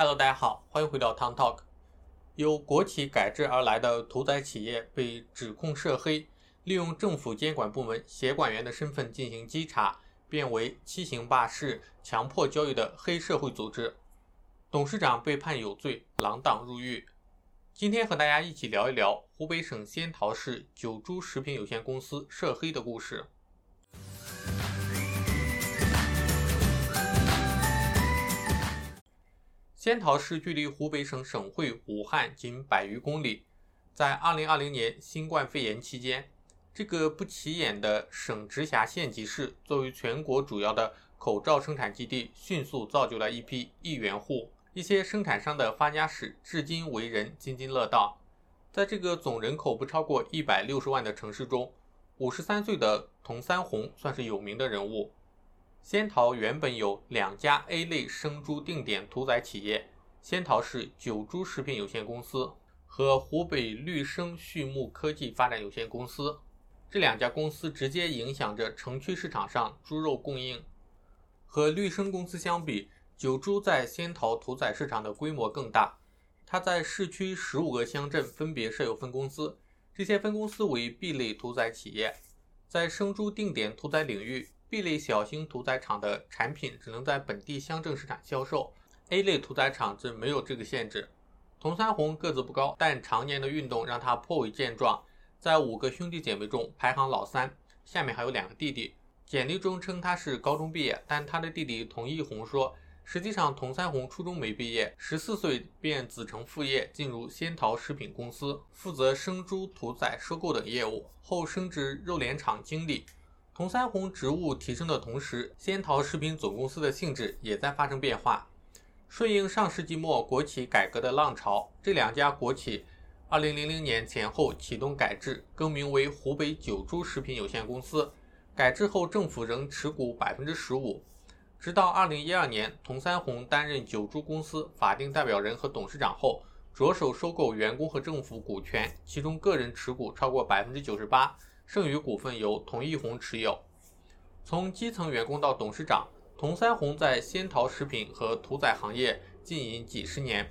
Hello，大家好，欢迎回到 Town Talk。由国企改制而来的屠宰企业被指控涉黑，利用政府监管部门协管员的身份进行稽查，变为欺行霸市、强迫交易的黑社会组织。董事长被判有罪，锒铛入狱。今天和大家一起聊一聊湖北省仙桃市九株食品有限公司涉黑的故事。仙桃市距离湖北省省会武汉仅百余公里。在2020年新冠肺炎期间，这个不起眼的省直辖县级市，作为全国主要的口罩生产基地，迅速造就了一批亿元户。一些生产商的发家史，至今为人津津乐道。在这个总人口不超过一百六十万的城市中，五十三岁的童三红算是有名的人物。仙桃原本有两家 A 类生猪定点屠宰企业：仙桃市九株食品有限公司和湖北绿生畜牧科技发展有限公司。这两家公司直接影响着城区市场上猪肉供应。和绿生公司相比，九株在仙桃屠宰市场的规模更大。它在市区十五个乡镇分别设有分公司，这些分公司为 B 类屠宰企业，在生猪定点屠宰领域。B 类小型屠宰场的产品只能在本地乡镇市场销售，A 类屠宰场则没有这个限制。童三红个子不高，但常年的运动让他颇为健壮，在五个兄弟姐妹中排行老三，下面还有两个弟弟。简历中称他是高中毕业，但他的弟弟童一红说，实际上童三红初中没毕业，十四岁便子承父业进入仙桃食品公司，负责生猪屠宰、收购等业务，后升职肉联厂经理。童三红职务提升的同时，仙桃食品总公司的性质也在发生变化。顺应上世纪末国企改革的浪潮，这两家国企2000年前后启动改制，更名为湖北九株食品有限公司。改制后，政府仍持股百分之十五。直到2012年，童三红担任九株公司法定代表人和董事长后，着手收购员工和政府股权，其中个人持股超过百分之九十八。剩余股份由童一红持有。从基层员工到董事长，童三红在仙桃食品和屠宰行业经营几十年。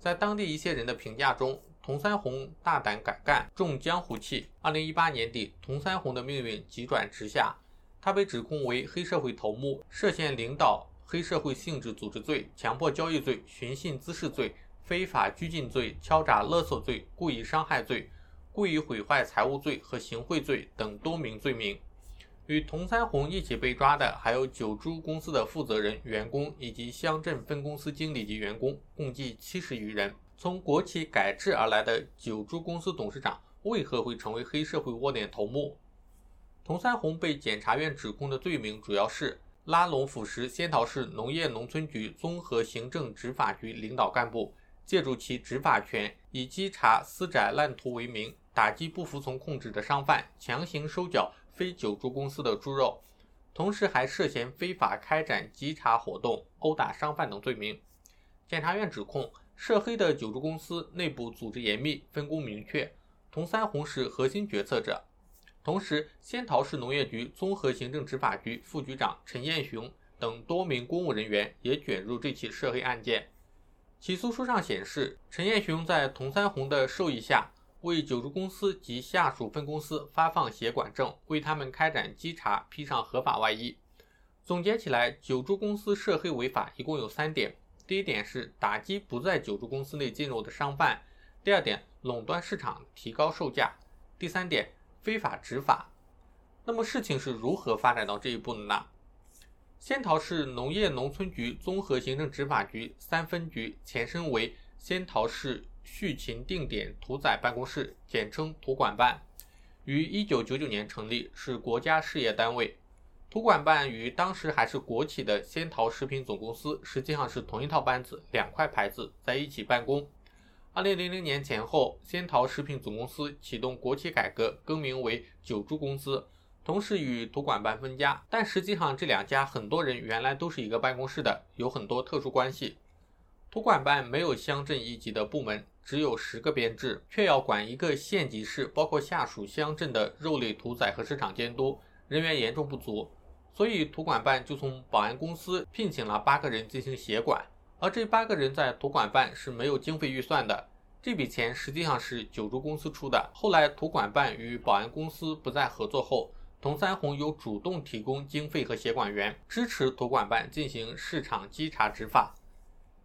在当地一些人的评价中，童三红大胆敢干，重江湖气。二零一八年底，童三红的命运急转直下，他被指控为黑社会头目，涉嫌领导黑社会性质组织罪、强迫交易罪、寻衅滋事罪、非法拘禁罪、敲诈勒索罪、故意伤害罪。故意毁坏财物罪和行贿罪等多名罪名，与童三红一起被抓的还有九株公司的负责人、员工以及乡镇分公司经理及员工，共计七十余人。从国企改制而来的九株公司董事长为何会成为黑社会窝点头目？童三红被检察院指控的罪名主要是拉拢腐蚀仙桃市农业农村局综合行政执法局领导干部，借助其执法权，以稽查私宅滥屠为名。打击不服从控制的商贩，强行收缴非九株公司的猪肉，同时还涉嫌非法开展稽查活动、殴打商贩等罪名。检察院指控涉黑的九株公司内部组织严密、分工明确，童三红是核心决策者。同时，仙桃市农业局综合行政执法局副局长陈彦雄等多名公务人员也卷入这起涉黑案件。起诉书上显示，陈彦雄在童三红的授意下。为九株公司及下属分公司发放协管证，为他们开展稽查披上合法外衣。总结起来，九株公司涉黑违法一共有三点：第一点是打击不在九株公司内进入的商贩；第二点，垄断市场，提高售价；第三点，非法执法。那么事情是如何发展到这一步的呢？仙桃市农业农村局综合行政执法局三分局前身为仙桃市。畜禽定点屠宰办公室，简称屠管办，于一九九九年成立，是国家事业单位。屠管办与当时还是国企的仙桃食品总公司实际上是同一套班子，两块牌子在一起办公。二零零零年前后，仙桃食品总公司启动国企改革，更名为九株公司，同时与屠管办分家。但实际上，这两家很多人原来都是一个办公室的，有很多特殊关系。屠管办没有乡镇一级的部门。只有十个编制，却要管一个县级市，包括下属乡镇的肉类屠宰和市场监督，人员严重不足，所以土管办就从保安公司聘请了八个人进行协管。而这八个人在土管办是没有经费预算的，这笔钱实际上是九州公司出的。后来土管办与保安公司不再合作后，童三红又主动提供经费和协管员，支持土管办进行市场稽查执法。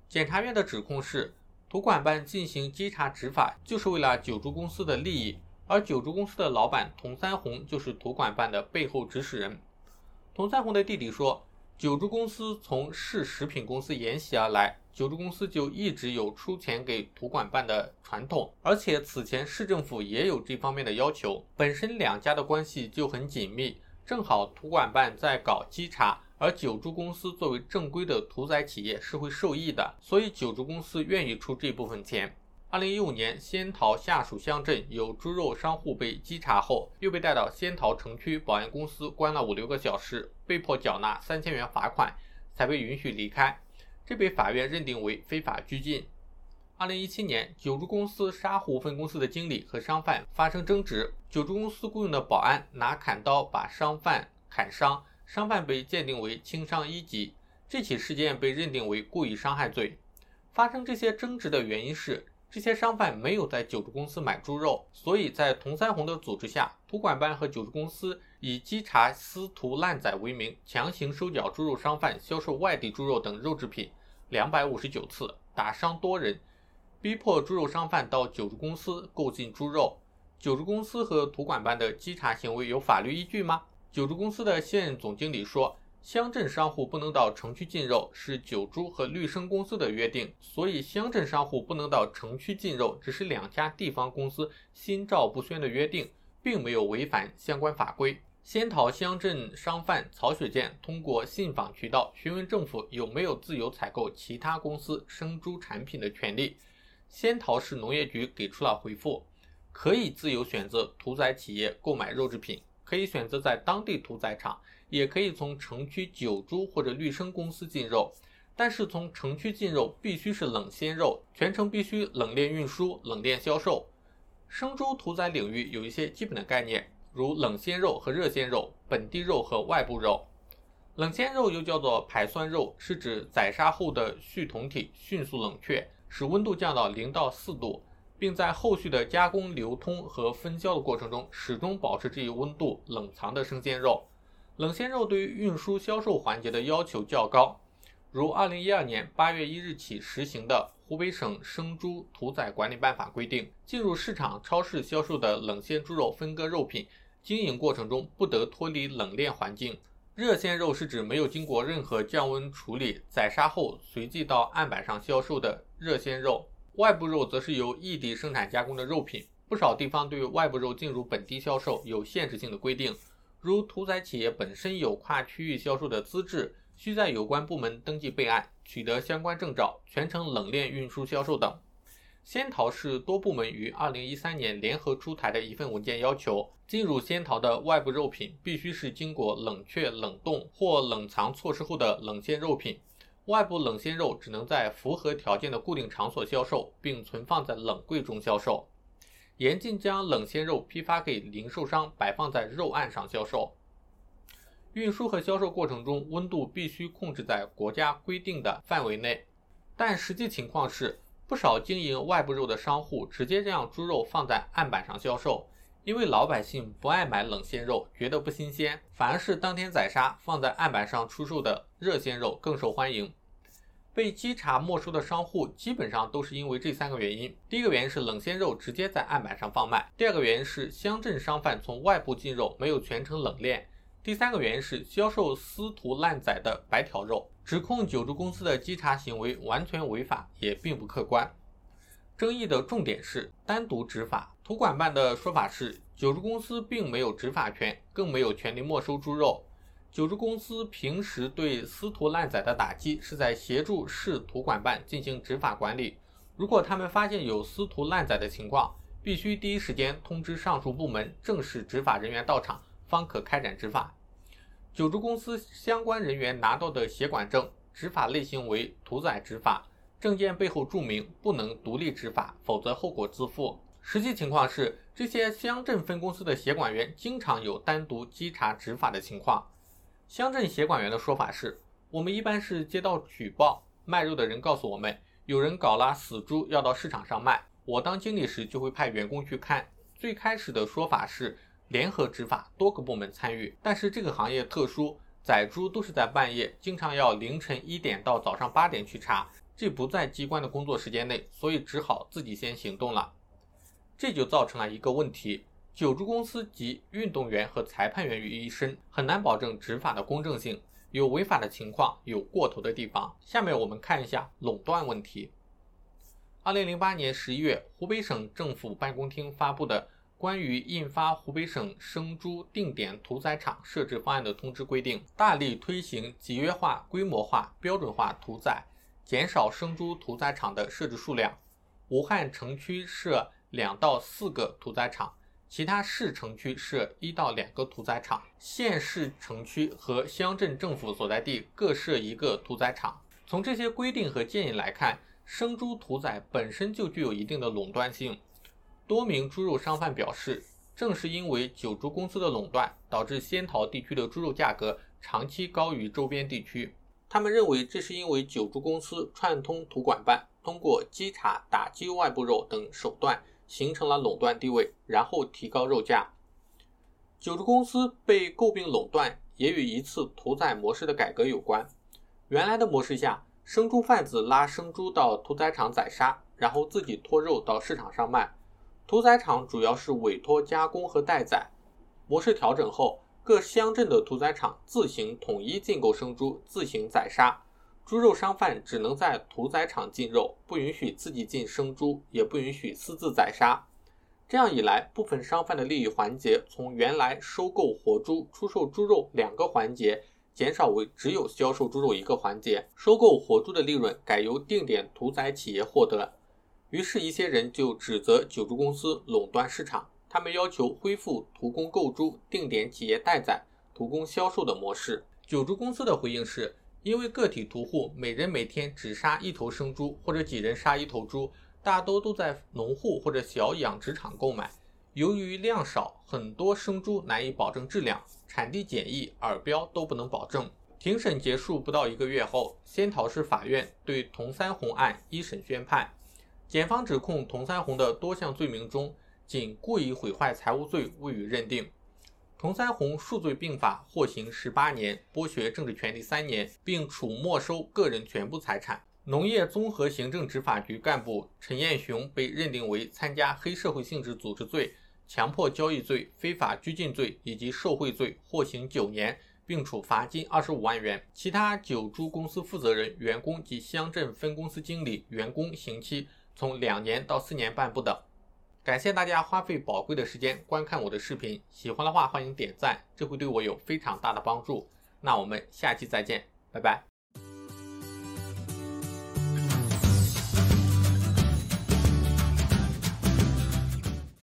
检察院的指控是，土管办进行稽查执法就是为了九州公司的利益，而九州公司的老板童三红就是土管办的背后指使人。童三红的弟弟说。九州公司从市食品公司沿袭而来，九州公司就一直有出钱给土管办的传统，而且此前市政府也有这方面的要求，本身两家的关系就很紧密，正好土管办在搞稽查，而九州公司作为正规的屠宰企业是会受益的，所以九州公司愿意出这部分钱。二零一五年，仙桃下属乡镇有猪肉商户被稽查后，又被带到仙桃城区保安公司关了五六个小时，被迫缴纳三千元罚款，才被允许离开。这被法院认定为非法拘禁。二零一七年，九州公司沙湖分公司的经理和商贩发生争执，九州公司雇佣的保安拿砍刀把商贩砍伤，商贩被鉴定为轻伤一级。这起事件被认定为故意伤害罪。发生这些争执的原因是。这些商贩没有在九州公司买猪肉，所以在佟三红的组织下，土管办和九州公司以稽查私屠滥宰为名，强行收缴猪肉商贩销售外地猪肉等肉制品两百五十九次，打伤多人，逼迫猪肉商贩到九州公司购进猪肉。九州公司和土管办的稽查行为有法律依据吗？九州公司的现任总经理说。乡镇商户不能到城区进肉，是九猪和绿生公司的约定，所以乡镇商户不能到城区进肉，只是两家地方公司心照不宣的约定，并没有违反相关法规。仙桃乡镇商贩曹雪建通过信访渠道询问政府有没有自由采购其他公司生猪产品的权利，仙桃市农业局给出了回复，可以自由选择屠宰企业购买肉制品，可以选择在当地屠宰场。也可以从城区九猪或者绿生公司进肉，但是从城区进肉必须是冷鲜肉，全程必须冷链运输、冷链销售。生猪屠宰领域有一些基本的概念，如冷鲜肉和热鲜肉、本地肉和外部肉。冷鲜肉又叫做排酸肉，是指宰杀后的畜酮体迅速冷却，使温度降到零到四度，并在后续的加工、流通和分销的过程中始终保持这一温度冷藏的生鲜肉。冷鲜肉对于运输销售环节的要求较高，如二零一二年八月一日起实行的《湖北省生猪屠宰管理办法》规定，进入市场、超市销售的冷鲜猪肉分割肉品，经营过程中不得脱离冷链环境。热鲜肉是指没有经过任何降温处理，宰杀后随即到案板上销售的热鲜肉。外部肉则是由异地生产加工的肉品，不少地方对外部肉进入本地销售有限制性的规定。如屠宰企业本身有跨区域销售的资质，需在有关部门登记备案，取得相关证照，全程冷链运输销售等。仙桃市多部门于二零一三年联合出台的一份文件要求，进入仙桃的外部肉品必须是经过冷却、冷冻或冷藏措施后的冷鲜肉品，外部冷鲜肉只能在符合条件的固定场所销售，并存放在冷柜中销售。严禁将冷鲜肉批发给零售商，摆放在肉案上销售。运输和销售过程中，温度必须控制在国家规定的范围内。但实际情况是，不少经营外部肉的商户直接将猪肉放在案板上销售，因为老百姓不爱买冷鲜肉，觉得不新鲜，反而是当天宰杀放在案板上出售的热鲜肉更受欢迎。被稽查没收的商户基本上都是因为这三个原因：第一个原因是冷鲜肉直接在案板上放卖；第二个原因是乡镇商贩从外部进肉没有全程冷链；第三个原因是销售私屠滥宰的白条肉。指控九州公司的稽查行为完全违法，也并不客观。争议的重点是单独执法。土管办的说法是，九州公司并没有执法权，更没有权利没收猪肉。九州公司平时对私屠滥宰的打击，是在协助市土管办进行执法管理。如果他们发现有私屠滥宰的情况，必须第一时间通知上述部门，正式执法人员到场，方可开展执法。九州公司相关人员拿到的协管证，执法类型为屠宰执法，证件背后注明不能独立执法，否则后果自负。实际情况是，这些乡镇分公司的协管员经常有单独稽查执法的情况。乡镇协管员的说法是：我们一般是接到举报，卖肉的人告诉我们，有人搞了死猪要到市场上卖。我当经理时就会派员工去看。最开始的说法是联合执法，多个部门参与。但是这个行业特殊，宰猪都是在半夜，经常要凌晨一点到早上八点去查，这不在机关的工作时间内，所以只好自己先行动了。这就造成了一个问题：九猪公司集运动员和裁判员于一身，很难保证执法的公正性。有违法的情况，有过头的地方。下面我们看一下垄断问题。二零零八年十一月，湖北省政府办公厅发布的关于印发湖北省生猪定点屠宰场设置方案的通知规定，大力推行集约化、规模化、标准化屠宰，减少生猪屠宰场的设置数量。武汉城区设两到四个屠宰场。其他市城区设一到两个屠宰场，县市城区和乡镇政府所在地各设一个屠宰场。从这些规定和建议来看，生猪屠宰本身就具有一定的垄断性。多名猪肉商贩表示，正是因为九猪公司的垄断，导致仙桃地区的猪肉价格长期高于周边地区。他们认为，这是因为九猪公司串通土管办，通过稽查、打击外部肉等手段。形成了垄断地位，然后提高肉价。九州公司被诟病垄断，也与一次屠宰模式的改革有关。原来的模式下，生猪贩子拉生猪到屠宰场宰杀，然后自己拖肉到市场上卖。屠宰场主要是委托加工和代宰。模式调整后，各乡镇的屠宰场自行统一进购生猪，自行宰杀。猪肉商贩只能在屠宰场进肉，不允许自己进生猪，也不允许私自宰杀。这样一来，部分商贩的利益环节从原来收购活猪、出售猪肉两个环节，减少为只有销售猪肉一个环节。收购活猪的利润改由定点屠宰企业获得。于是，一些人就指责九猪公司垄断市场，他们要求恢复屠工购猪、定点企业代宰、屠工销售的模式。九猪公司的回应是。因为个体屠户每人每天只杀一头生猪，或者几人杀一头猪，大多都在农户或者小养殖场购买。由于量少，很多生猪难以保证质量，产地检疫、耳标都不能保证。庭审结束不到一个月后，仙桃市法院对童三红案一审宣判，检方指控童三红的多项罪名中，仅故意毁坏财物罪未予认定。童三红数罪并罚，获刑十八年，剥削政治权利三年，并处没收个人全部财产。农业综合行政执法局干部陈彦雄被认定为参加黑社会性质组织罪、强迫交易罪、非法拘禁罪以及受贿罪，获刑九年，并处罚金二十五万元。其他九猪公司负责人、员工及乡镇分公司经理、员工刑期从两年到四年半不等。感谢大家花费宝贵的时间观看我的视频，喜欢的话欢迎点赞，这会对我有非常大的帮助。那我们下期再见，拜拜。